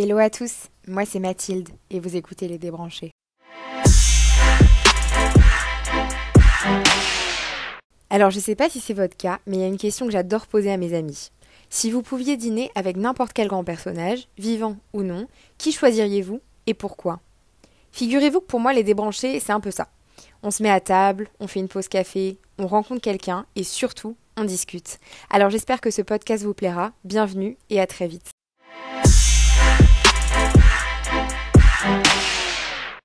Hello à tous, moi c'est Mathilde et vous écoutez Les Débranchés. Alors je sais pas si c'est votre cas, mais il y a une question que j'adore poser à mes amis. Si vous pouviez dîner avec n'importe quel grand personnage, vivant ou non, qui choisiriez-vous et pourquoi? Figurez-vous que pour moi les débranchés, c'est un peu ça. On se met à table, on fait une pause café, on rencontre quelqu'un et surtout, on discute. Alors j'espère que ce podcast vous plaira. Bienvenue et à très vite.